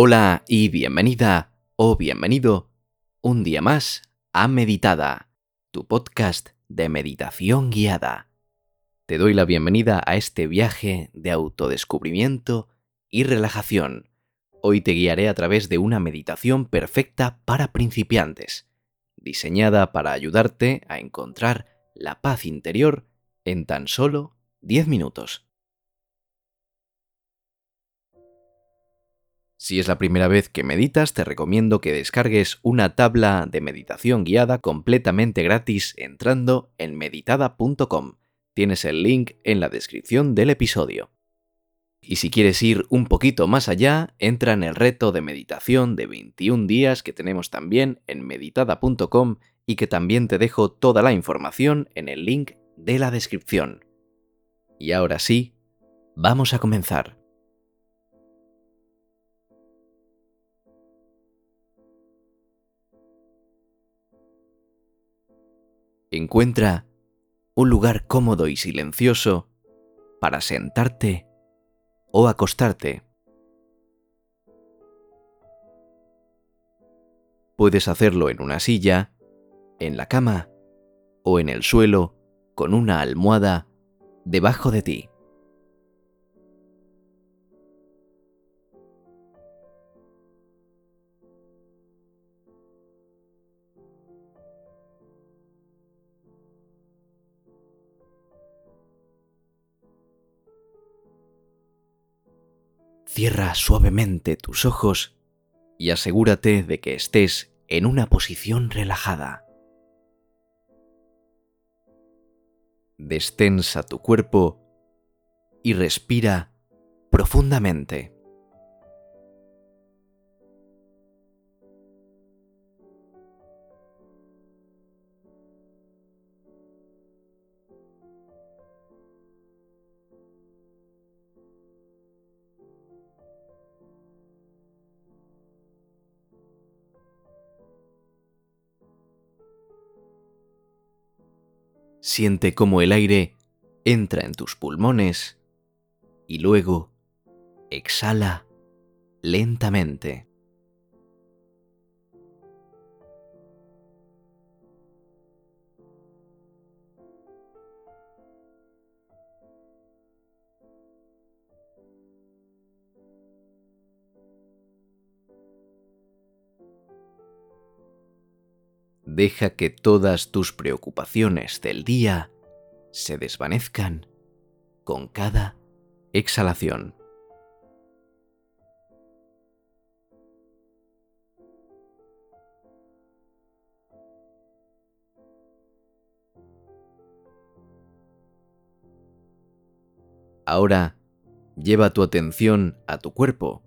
Hola y bienvenida o bienvenido un día más a Meditada, tu podcast de meditación guiada. Te doy la bienvenida a este viaje de autodescubrimiento y relajación. Hoy te guiaré a través de una meditación perfecta para principiantes, diseñada para ayudarte a encontrar la paz interior en tan solo 10 minutos. Si es la primera vez que meditas, te recomiendo que descargues una tabla de meditación guiada completamente gratis entrando en meditada.com. Tienes el link en la descripción del episodio. Y si quieres ir un poquito más allá, entra en el reto de meditación de 21 días que tenemos también en meditada.com y que también te dejo toda la información en el link de la descripción. Y ahora sí, vamos a comenzar. Encuentra un lugar cómodo y silencioso para sentarte o acostarte. Puedes hacerlo en una silla, en la cama o en el suelo con una almohada debajo de ti. Cierra suavemente tus ojos y asegúrate de que estés en una posición relajada. Destensa tu cuerpo y respira profundamente. Siente cómo el aire entra en tus pulmones y luego exhala lentamente. Deja que todas tus preocupaciones del día se desvanezcan con cada exhalación. Ahora lleva tu atención a tu cuerpo.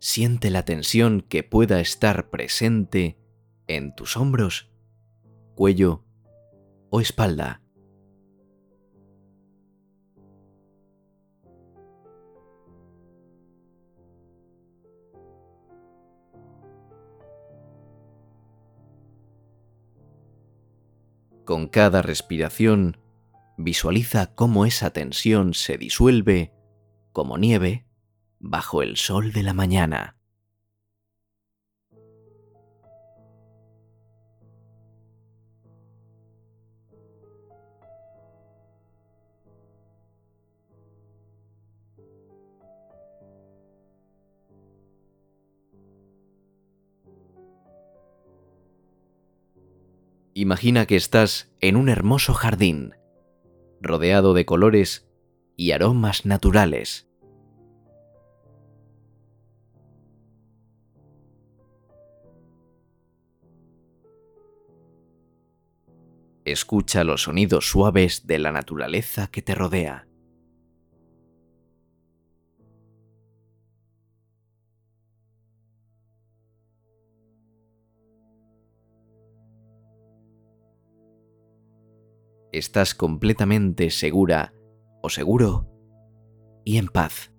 Siente la tensión que pueda estar presente en tus hombros, cuello o espalda. Con cada respiración, visualiza cómo esa tensión se disuelve como nieve bajo el sol de la mañana. Imagina que estás en un hermoso jardín, rodeado de colores y aromas naturales. Escucha los sonidos suaves de la naturaleza que te rodea. Estás completamente segura o seguro y en paz.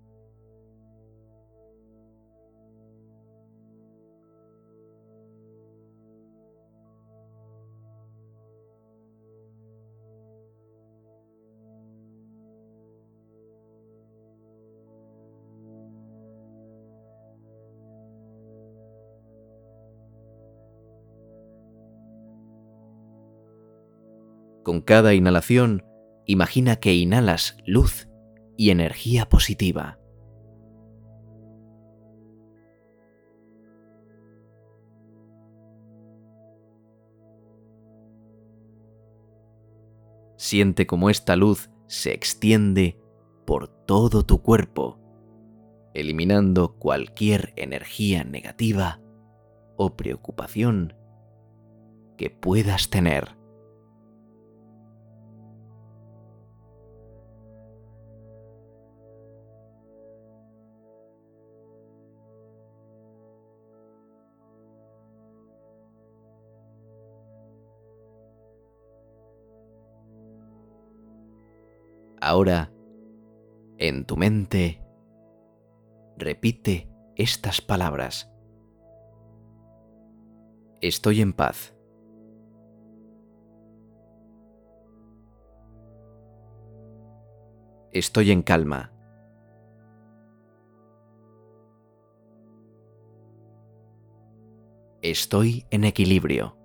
Con cada inhalación, imagina que inhalas luz y energía positiva. Siente como esta luz se extiende por todo tu cuerpo, eliminando cualquier energía negativa o preocupación que puedas tener. Ahora, en tu mente, repite estas palabras. Estoy en paz. Estoy en calma. Estoy en equilibrio.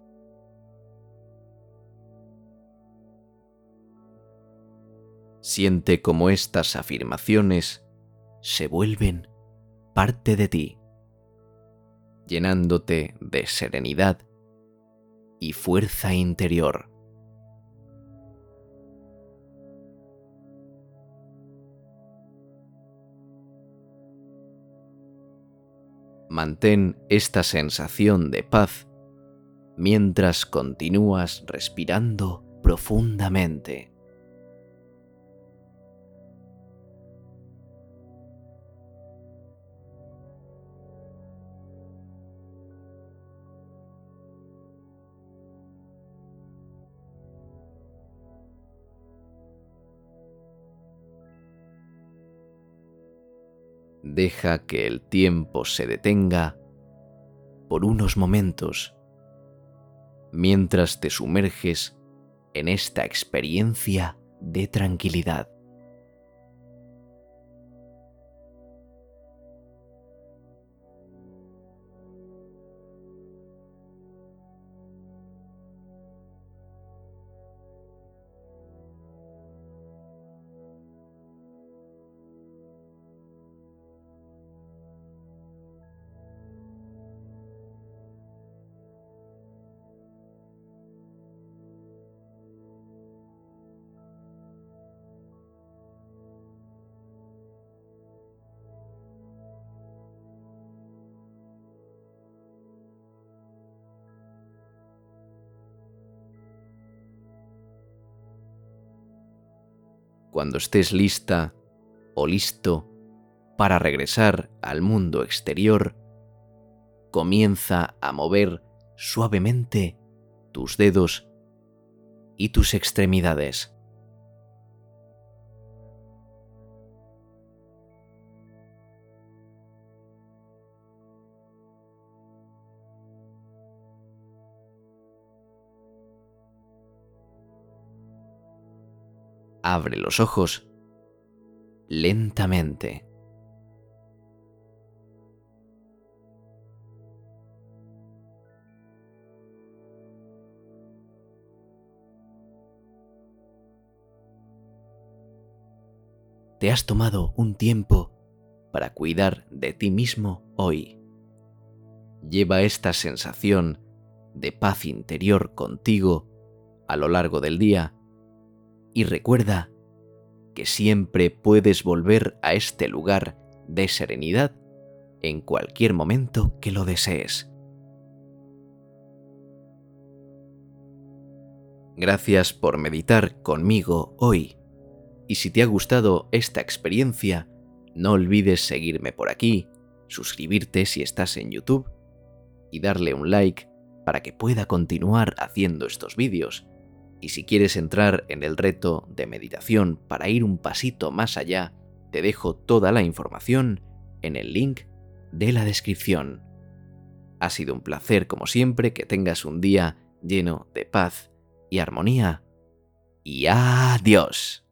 Siente como estas afirmaciones se vuelven parte de ti, llenándote de serenidad y fuerza interior. Mantén esta sensación de paz mientras continúas respirando profundamente. Deja que el tiempo se detenga por unos momentos mientras te sumerges en esta experiencia de tranquilidad. Cuando estés lista o listo para regresar al mundo exterior, comienza a mover suavemente tus dedos y tus extremidades. Abre los ojos lentamente. Te has tomado un tiempo para cuidar de ti mismo hoy. Lleva esta sensación de paz interior contigo a lo largo del día y recuerda que siempre puedes volver a este lugar de serenidad en cualquier momento que lo desees. Gracias por meditar conmigo hoy y si te ha gustado esta experiencia, no olvides seguirme por aquí, suscribirte si estás en YouTube y darle un like para que pueda continuar haciendo estos vídeos y si quieres entrar en el reto de meditación para ir un pasito más allá, te dejo toda la información en el link de la descripción. Ha sido un placer como siempre que tengas un día lleno de paz y armonía. Y adiós.